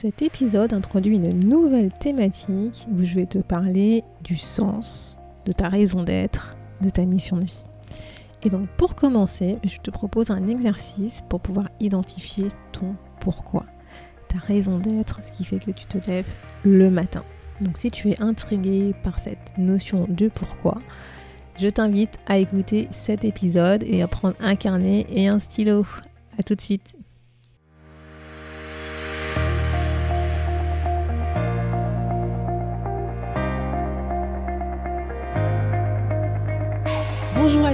Cet épisode introduit une nouvelle thématique où je vais te parler du sens, de ta raison d'être, de ta mission de vie. Et donc pour commencer, je te propose un exercice pour pouvoir identifier ton pourquoi, ta raison d'être, ce qui fait que tu te lèves le matin. Donc si tu es intrigué par cette notion de pourquoi, je t'invite à écouter cet épisode et à prendre un carnet et un stylo. A tout de suite.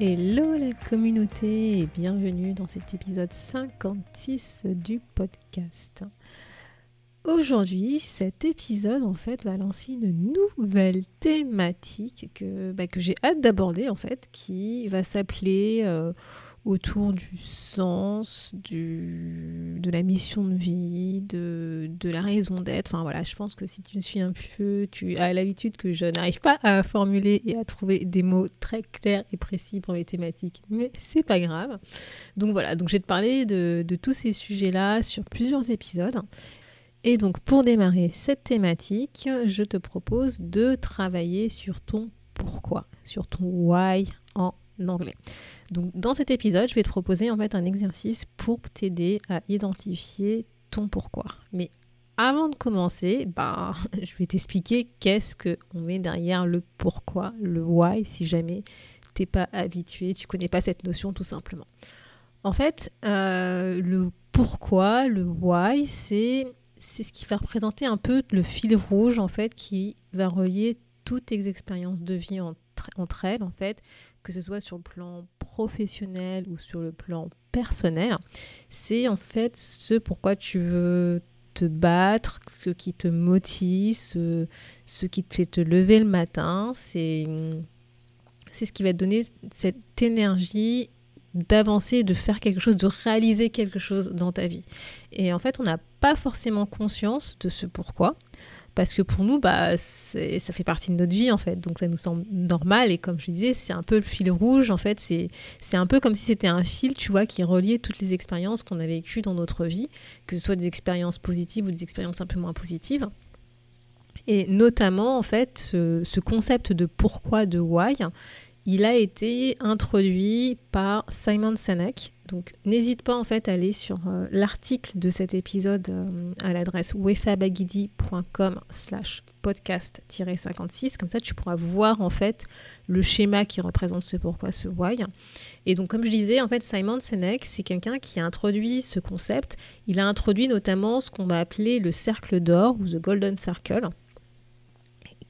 Hello la communauté et bienvenue dans cet épisode 56 du podcast. Aujourd'hui, cet épisode en fait va lancer une nouvelle thématique que, bah, j'ai hâte d'aborder en fait, qui va s'appeler euh, autour du sens, du, de la mission de vie, de, de la raison d'être. Enfin voilà, je pense que si tu me suis un peu, tu as l'habitude que je n'arrive pas à formuler et à trouver des mots très clairs et précis pour mes thématiques, mais c'est pas grave. Donc voilà, donc je vais te parler de, de tous ces sujets-là sur plusieurs épisodes. Et donc pour démarrer cette thématique, je te propose de travailler sur ton pourquoi, sur ton why en anglais. Donc dans cet épisode, je vais te proposer en fait un exercice pour t'aider à identifier ton pourquoi. Mais avant de commencer, bah, je vais t'expliquer qu'est-ce qu'on met derrière le pourquoi, le why, si jamais t'es pas habitué, tu connais pas cette notion tout simplement. En fait, euh, le pourquoi, le why, c'est c'est ce qui va représenter un peu le fil rouge en fait qui va relier toutes tes expériences de vie entre, elles en fait, que ce soit sur le plan professionnel ou sur le plan personnel. C'est en fait ce pourquoi tu veux te battre, ce qui te motive, ce, ce qui te fait te lever le matin. C'est c'est ce qui va te donner cette énergie d'avancer, de faire quelque chose, de réaliser quelque chose dans ta vie. Et en fait, on n'a pas forcément conscience de ce pourquoi. Parce que pour nous, bah, ça fait partie de notre vie en fait, donc ça nous semble normal. Et comme je disais, c'est un peu le fil rouge en fait. C'est un peu comme si c'était un fil, tu vois, qui reliait toutes les expériences qu'on a vécues dans notre vie, que ce soit des expériences positives ou des expériences un peu moins positives. Et notamment, en fait, ce, ce concept de pourquoi, de why, il a été introduit par Simon Sinek. Donc n'hésite pas en fait à aller sur euh, l'article de cet épisode euh, à l'adresse wefabagidi.com slash podcast-56. Comme ça tu pourras voir en fait le schéma qui représente ce pourquoi, ce why. Et donc comme je disais, en fait Simon Sinek, c'est quelqu'un qui a introduit ce concept. Il a introduit notamment ce qu'on va appeler le cercle d'or ou the golden circle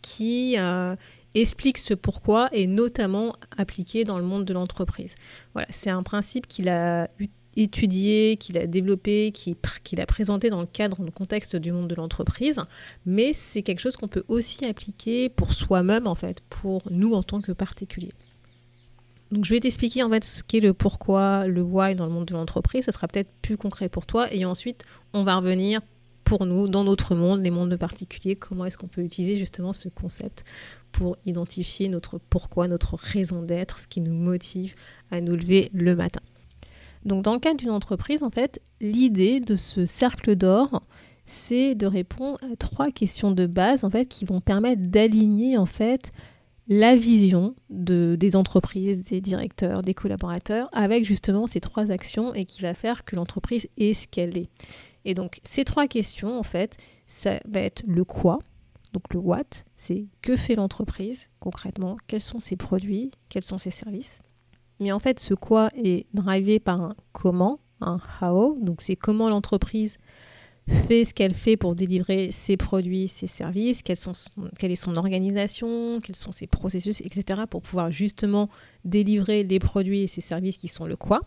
qui euh, explique ce pourquoi et notamment appliqué dans le monde de l'entreprise. Voilà, c'est un principe qu'il a étudié, qu'il a développé, qu'il a présenté dans le cadre, dans le contexte du monde de l'entreprise, mais c'est quelque chose qu'on peut aussi appliquer pour soi-même en fait, pour nous en tant que particuliers. Donc je vais t'expliquer en fait ce qu'est le pourquoi, le why dans le monde de l'entreprise, ça sera peut-être plus concret pour toi et ensuite on va revenir pour nous, dans notre monde, les mondes de particuliers, comment est-ce qu'on peut utiliser justement ce concept pour identifier notre pourquoi, notre raison d'être, ce qui nous motive à nous lever le matin. Donc dans le cadre d'une entreprise, en fait, l'idée de ce cercle d'or, c'est de répondre à trois questions de base en fait qui vont permettre d'aligner en fait la vision de, des entreprises, des directeurs, des collaborateurs avec justement ces trois actions et qui va faire que l'entreprise est ce qu'elle est. Et donc ces trois questions, en fait, ça va être le quoi. Donc le what, c'est que fait l'entreprise concrètement, quels sont ses produits, quels sont ses services. Mais en fait, ce quoi est drivé par un comment, un how. Donc c'est comment l'entreprise fait ce qu'elle fait pour délivrer ses produits, ses services, quelle, sont quelle est son organisation, quels sont ses processus, etc. pour pouvoir justement délivrer les produits et ses services qui sont le quoi.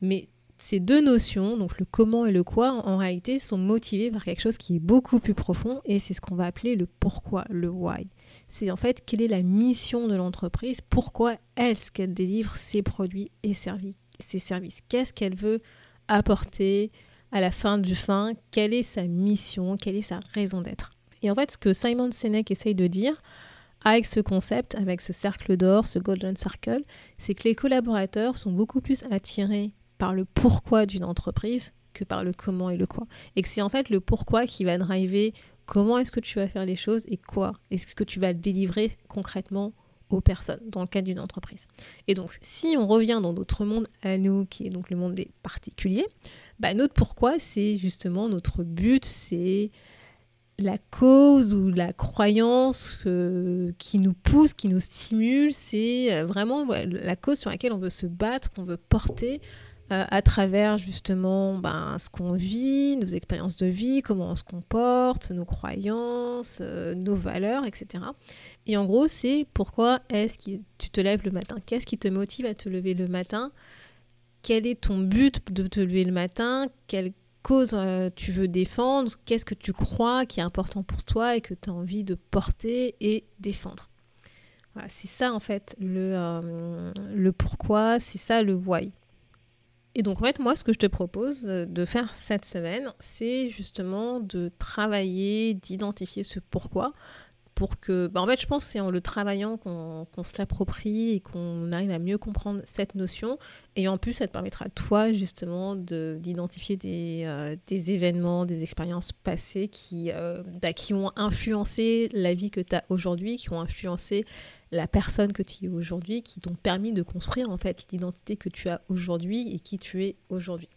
Mais ces deux notions, donc le comment et le quoi, en, réalité sont motivées par quelque chose qui est beaucoup plus profond et c'est ce qu'on va appeler le pourquoi, le why. C'est en fait quelle est la mission de l'entreprise, pourquoi est-ce qu'elle délivre ses produits et ses services, qu'est-ce qu'elle veut apporter à la fin du fin, quelle est sa mission, quelle est sa raison d'être? Et en fait, ce que Simon Sinek essaye de dire avec ce concept, avec ce cercle d'or, ce golden circle, c'est que les collaborateurs sont beaucoup plus attirés par le pourquoi d'une entreprise que par le comment et le quoi. Et que c'est en fait le pourquoi qui va driver comment est-ce que tu vas faire les choses et quoi est-ce que tu vas délivrer concrètement aux personnes dans le cadre d'une entreprise. Et donc, si on revient dans notre monde à nous, qui est donc le monde des particuliers, bah, notre pourquoi, c'est justement notre but, c'est la cause ou la croyance qui nous pousse, qui nous stimule, c'est euh, vraiment la cause sur laquelle on veut se battre, qu'on veut porter euh, à travers justement ben, ce qu'on vit, nos expériences de vie, comment on se comporte, nos croyances, euh, nos valeurs, etc. Et en gros, c'est pourquoi est-ce que tu te lèves le matin? Qu'est-ce qui te motive à te lever le matin? Quel est ton but de te lever le matin? Quelle cause euh, tu veux défendre? Qu'est-ce que tu crois qui est important pour toi et que tu as envie de porter et défendre? Voilà, c'est ça en fait le, le pourquoi, c'est ça le why. Et donc, en fait, moi, ce que je te propose euh, de faire cette semaine, c'est justement de travailler, d'identifier ce pourquoi, pour que, bah, en fait, je pense que c'est en le travaillant qu'on se l'approprie et qu'on arrive à mieux comprendre cette notion. Et en plus, ça te permettra, toi, justement, d'identifier des, euh, des, événements, des expériences passées qui, euh, bah, qui ont influencé la vie que tu as aujourd'hui, qui ont influencé la personne que tu es aujourd'hui, qui t'ont permis de construire, en fait, l'identité que tu as aujourd'hui et qui tu es aujourd'hui.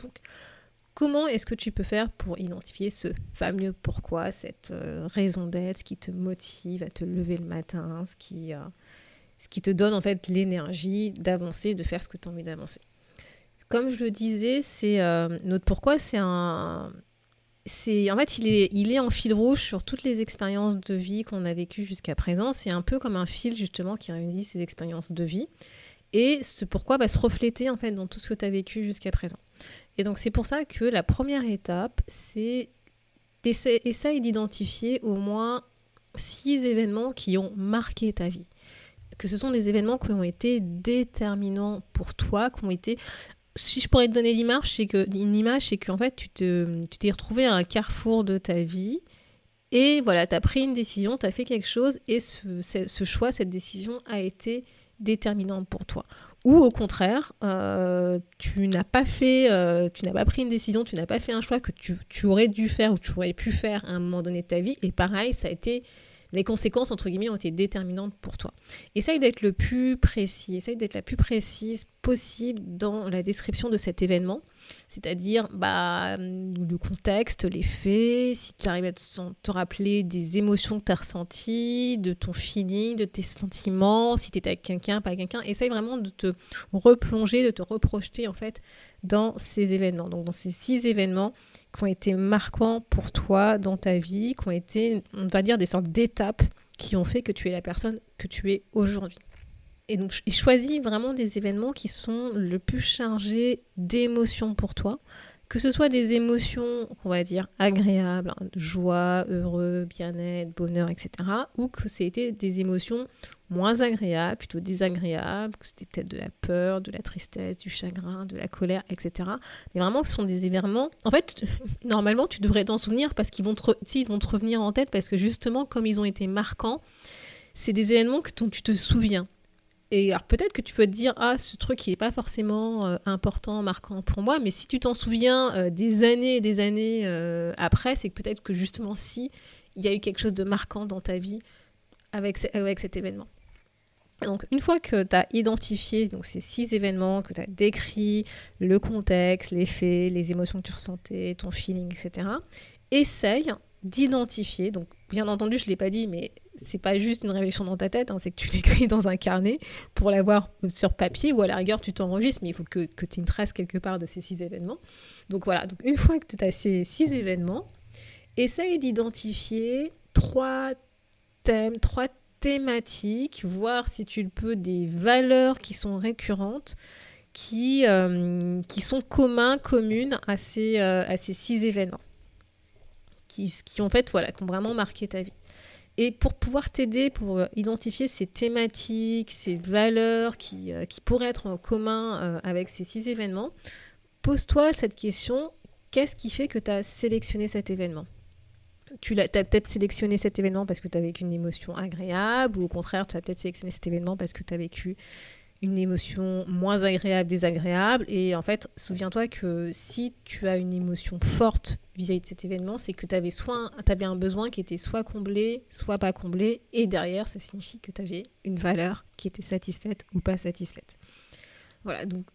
Donc, Comment est-ce que tu peux faire pour identifier ce fameux pourquoi, cette euh, raison d'être, qui te motive à te lever le matin, ce qui, euh, ce qui te donne en fait l'énergie d'avancer, de faire ce que tu as envie d'avancer? Comme je le disais, c'est euh, notre pourquoi, c'est un, c'est en fait il est, il est en fil rouge sur toutes les expériences de vie qu'on a vécues jusqu'à présent. C'est un peu comme un fil justement qui réunit ces expériences de vie et ce pourquoi va se refléter en fait dans tout ce que tu as vécu jusqu'à présent. Et donc c'est pour ça que la première étape, c'est essayer d'identifier au moins six événements qui ont marqué ta vie. Que ce sont des événements qui ont été déterminants pour toi, qui ont été si je pourrais te donner l'image, c'est que une image, c'est qu'en fait, tu te, t'es retrouvé à un carrefour de ta vie et voilà, tu as pris une décision, tu as fait quelque chose et ce, choix, cette décision a été déterminante pour toi. Ou au contraire, euh, tu n'as pas fait, euh, tu n'as pas pris une décision, tu n'as pas fait un choix que tu, aurais dû faire ou tu aurais pu faire à un moment donné de ta vie. Et pareil, ça a été les conséquences, entre guillemets, ont été déterminantes pour toi. Essaye d'être le plus précis, essaye d'être la plus précise possible dans la description de cet événement, c'est-à-dire bah, le contexte, les faits, si tu arrives à te, rappeler des émotions que tu as ressenties, de ton feeling, de tes sentiments, si tu étais avec quelqu'un, pas avec quelqu'un, essaye vraiment de te replonger, de te reprojeter en fait dans ces événements. Donc dans ces six événements, qui ont été marquants pour toi dans ta vie, qui ont été, on va dire, des sortes d'étapes qui ont fait que tu es la personne que tu es aujourd'hui. Et donc, choisis vraiment des événements qui sont le plus chargés d'émotions pour toi, que ce soit des émotions, on va dire, agréables, hein, joie, heureux, bien-être, bonheur, etc., ou que c'était des émotions moins agréable, plutôt désagréable, que c'était peut-être de la peur, de la tristesse, du chagrin, de la colère, etc. Mais vraiment, ce sont des événements. En fait, normalement, tu devrais t'en souvenir parce qu'ils vont, te... ils vont te revenir en tête parce que justement, comme ils ont été marquants, c'est des événements dont tu te souviens. Et alors peut-être que tu peux te dire, ah, ce truc, il n'est pas forcément euh, important, marquant pour moi, mais si tu t'en souviens euh, des années et des années euh, après, c'est peut-être que justement, si, il y a eu quelque chose de marquant dans ta vie avec, avec cet événement. Donc, une fois que tu as identifié donc, ces six événements, que tu as décrit le contexte, les faits, les émotions que tu ressentais, ton feeling, etc., essaye d'identifier. Donc, bien entendu, je ne l'ai pas dit, mais c'est pas juste une réflexion dans ta tête, hein, c'est que tu l'écris dans un carnet pour l'avoir sur papier ou à la rigueur, tu t'enregistres, mais il faut que, que tu une trace quelque part de ces six événements. Donc, voilà. Donc, une fois que tu as ces six événements, essaye d'identifier trois thèmes, trois thématiques, voir si tu le peux des valeurs qui sont récurrentes, qui, qui sont communs, communes à ces, à ces six événements qui, qui, fait, voilà, ont vraiment marqué ta vie. Et pour pouvoir t'aider, pour euh, identifier ces thématiques, ces valeurs qui, euh, qui pourraient être en commun euh, avec ces six événements, pose-toi cette question, qu'est-ce qui fait que tu as sélectionné cet événement? Tu as, peut-être sélectionné cet événement parce que tu as vécu une émotion agréable, ou au contraire, tu as peut-être sélectionné cet événement parce que tu as vécu une émotion moins agréable, désagréable. Et en fait, souviens-toi que si tu as une émotion forte vis-à-vis de cet événement, c'est que tu avais soit avais un besoin qui était soit comblé, soit pas comblé. Et derrière, ça signifie que tu avais une valeur qui était satisfaite ou pas satisfaite. Voilà, donc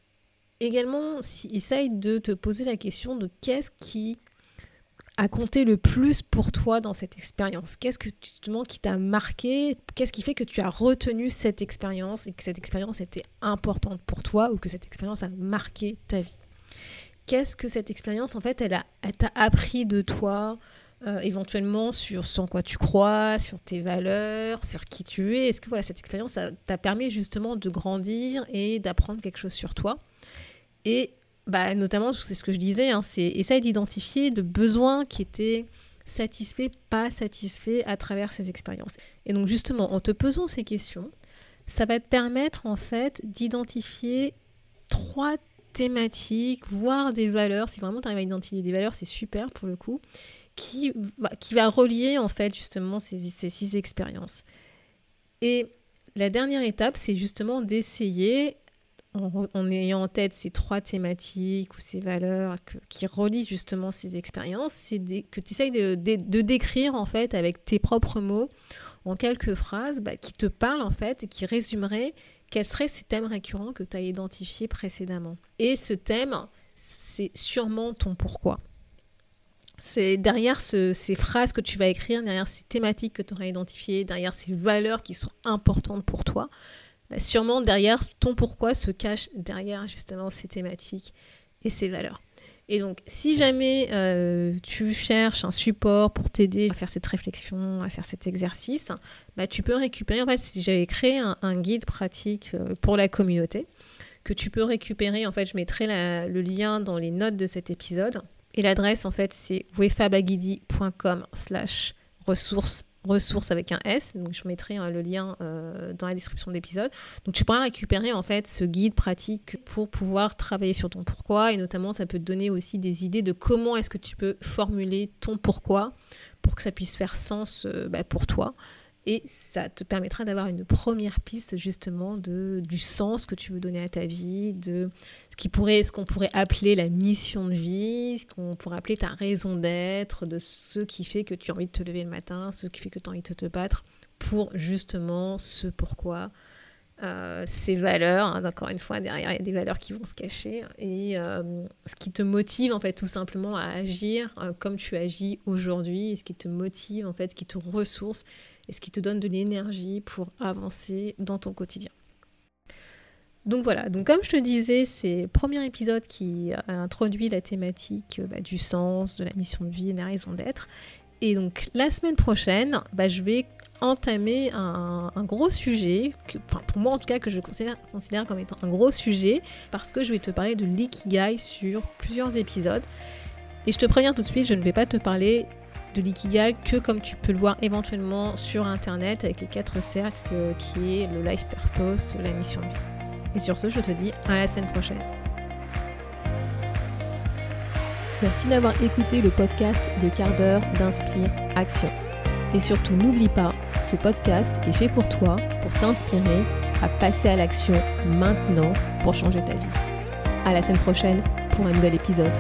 également, si, essaye de te poser la question de qu'est-ce qui a compté le plus pour toi dans cette expérience Qu'est-ce que justement qui t'a marqué? Qu'est-ce qui fait que tu as retenu cette expérience et que cette expérience était importante pour toi ou que cette expérience a marqué ta vie? Qu'est-ce que cette expérience en fait elle a t'a appris de toi euh, éventuellement sur ce en quoi tu crois, sur tes valeurs, sur qui tu es? Est-ce que voilà cette expérience t'a permis justement de grandir et d'apprendre quelque chose sur toi? Et bah, notamment, c'est ce que je disais, hein, c'est essayer d'identifier le besoin qui était satisfait, pas satisfait à travers ces expériences. Et donc justement, en te posant ces questions, ça va te permettre en fait d'identifier trois thématiques, voire des valeurs. Si vraiment tu arrives à identifier des valeurs, c'est super pour le coup, qui va, qui va relier en fait justement ces, ces six expériences. Et la dernière étape, c'est justement d'essayer en, ayant en tête ces trois thématiques ou ces valeurs qui relient justement ces expériences, c'est que tu essayes de, décrire en fait avec tes propres mots, en quelques phrases, bah, qui te parlent en fait et qui résumeraient quels seraient ces thèmes récurrents que tu as identifiés précédemment. Et ce thème, c'est sûrement ton pourquoi. C'est derrière ces phrases que tu vas écrire, derrière ces thématiques que tu auras identifiées, derrière ces valeurs qui sont importantes pour toi, bah, sûrement derrière ton pourquoi se cache derrière justement ces thématiques et ces valeurs. Et donc, si jamais euh, tu cherches un support pour t'aider à faire cette réflexion, à faire cet exercice, bah, tu peux récupérer. En fait, j'avais créé un, guide pratique euh, pour la communauté, que tu peux récupérer. En fait, je mettrai le lien dans les notes de cet épisode. Et l'adresse, en fait, c'est wefabagidi.com slash ressources ressources avec un S. Je mettrai hein, le lien euh, dans la description de l'épisode. Tu pourras récupérer en fait ce guide pratique pour pouvoir travailler sur ton pourquoi et notamment ça peut te donner aussi des idées de comment est-ce que tu peux formuler ton pourquoi pour que ça puisse faire sens euh, bah, pour toi et ça te permettra d'avoir une première piste justement de, du sens que tu veux donner à ta vie, de ce qui pourrait, ce qu'on pourrait appeler la mission de vie, ce qu'on pourrait appeler ta raison d'être, de ce qui fait que tu as envie de te lever le matin, ce qui fait que tu as envie de te battre pour justement ce pourquoi. Euh, ces valeurs, hein, encore une fois, derrière, il y a des valeurs qui vont se cacher, et euh, ce qui te motive, en fait, tout simplement à agir euh, comme tu agis aujourd'hui, ce qui te motive, en fait, ce qui te ressource, et ce qui te donne de l'énergie pour avancer dans ton quotidien. Donc voilà, donc comme je te disais, c'est le premier épisode qui a introduit la thématique bah, du sens, de la mission de vie et de la raison d'être. Et donc la semaine prochaine, bah, je vais entamer un, gros sujet, que, pour moi en tout cas que je considère, considère comme étant un gros sujet, parce que je vais te parler de l'ikigai sur plusieurs épisodes. Et je te préviens tout de suite, je ne vais pas te parler de l'ikigai que comme tu peux le voir éventuellement sur internet avec les quatre cercles qui est le life purpose, la mission de vie. Et sur ce, je te dis à la semaine prochaine. Merci d'avoir écouté le podcast Le quart d'heure d'Inspire Action. Et surtout, n'oublie pas, ce podcast est fait pour toi, pour t'inspirer à passer à l'action maintenant pour changer ta vie. À la semaine prochaine pour un nouvel épisode.